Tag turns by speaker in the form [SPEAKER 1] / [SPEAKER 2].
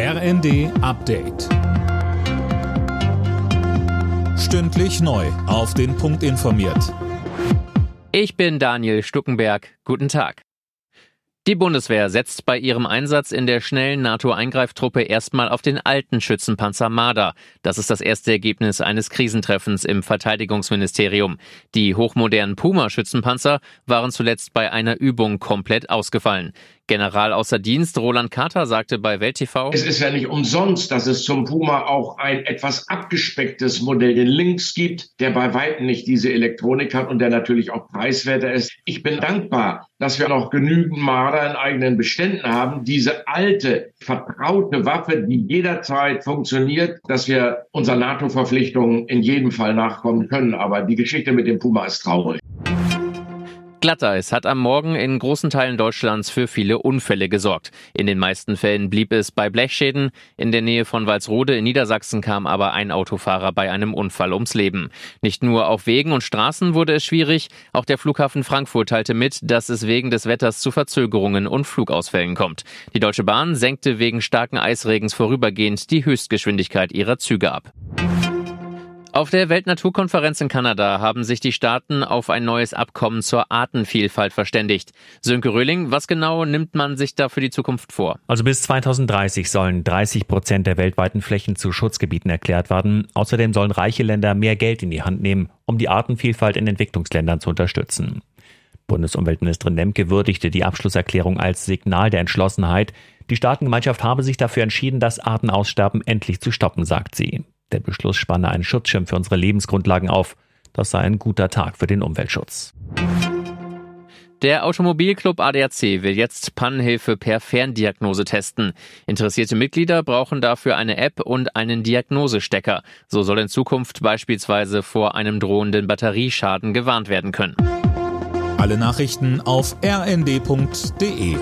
[SPEAKER 1] RND Update. Stündlich neu. Auf den Punkt informiert.
[SPEAKER 2] Ich bin Daniel Stuckenberg. Guten Tag. Die Bundeswehr setzt bei ihrem Einsatz in der schnellen NATO-Eingreiftruppe erstmal auf den alten Schützenpanzer Marder. Das ist das erste Ergebnis eines Krisentreffens im Verteidigungsministerium. Die hochmodernen Puma-Schützenpanzer waren zuletzt bei einer Übung komplett ausgefallen. General außer Dienst Roland Carter sagte bei Welt TV:
[SPEAKER 3] Es ist ja nicht umsonst, dass es zum Puma auch ein etwas abgespecktes Modell, den Links gibt, der bei weitem nicht diese Elektronik hat und der natürlich auch preiswerter ist. Ich bin dankbar, dass wir noch genügend Marder in eigenen Beständen haben. Diese alte, vertraute Waffe, die jederzeit funktioniert, dass wir unserer NATO-Verpflichtungen in jedem Fall nachkommen können. Aber die Geschichte mit dem Puma ist traurig.
[SPEAKER 2] Glatteis hat am Morgen in großen Teilen Deutschlands für viele Unfälle gesorgt. In den meisten Fällen blieb es bei Blechschäden. In der Nähe von Walsrode in Niedersachsen kam aber ein Autofahrer bei einem Unfall ums Leben. Nicht nur auf Wegen und Straßen wurde es schwierig, auch der Flughafen Frankfurt teilte mit, dass es wegen des Wetters zu Verzögerungen und Flugausfällen kommt. Die Deutsche Bahn senkte wegen starken Eisregens vorübergehend die Höchstgeschwindigkeit ihrer Züge ab. Auf der Weltnaturkonferenz in Kanada haben sich die Staaten auf ein neues Abkommen zur Artenvielfalt verständigt. Sönke Röhling, was genau nimmt man sich da für die Zukunft vor?
[SPEAKER 4] Also bis 2030 sollen 30 Prozent der weltweiten Flächen zu Schutzgebieten erklärt werden. Außerdem sollen reiche Länder mehr Geld in die Hand nehmen, um die Artenvielfalt in Entwicklungsländern zu unterstützen. Bundesumweltministerin Lemke würdigte die Abschlusserklärung als Signal der Entschlossenheit. Die Staatengemeinschaft habe sich dafür entschieden, das Artenaussterben endlich zu stoppen, sagt sie. Der Beschluss spanne einen Schutzschirm für unsere Lebensgrundlagen auf. Das sei ein guter Tag für den Umweltschutz.
[SPEAKER 2] Der Automobilclub ADAC will jetzt Pannenhilfe per Ferndiagnose testen. Interessierte Mitglieder brauchen dafür eine App und einen Diagnosestecker. So soll in Zukunft beispielsweise vor einem drohenden Batterieschaden gewarnt werden können.
[SPEAKER 1] Alle Nachrichten auf rnd.de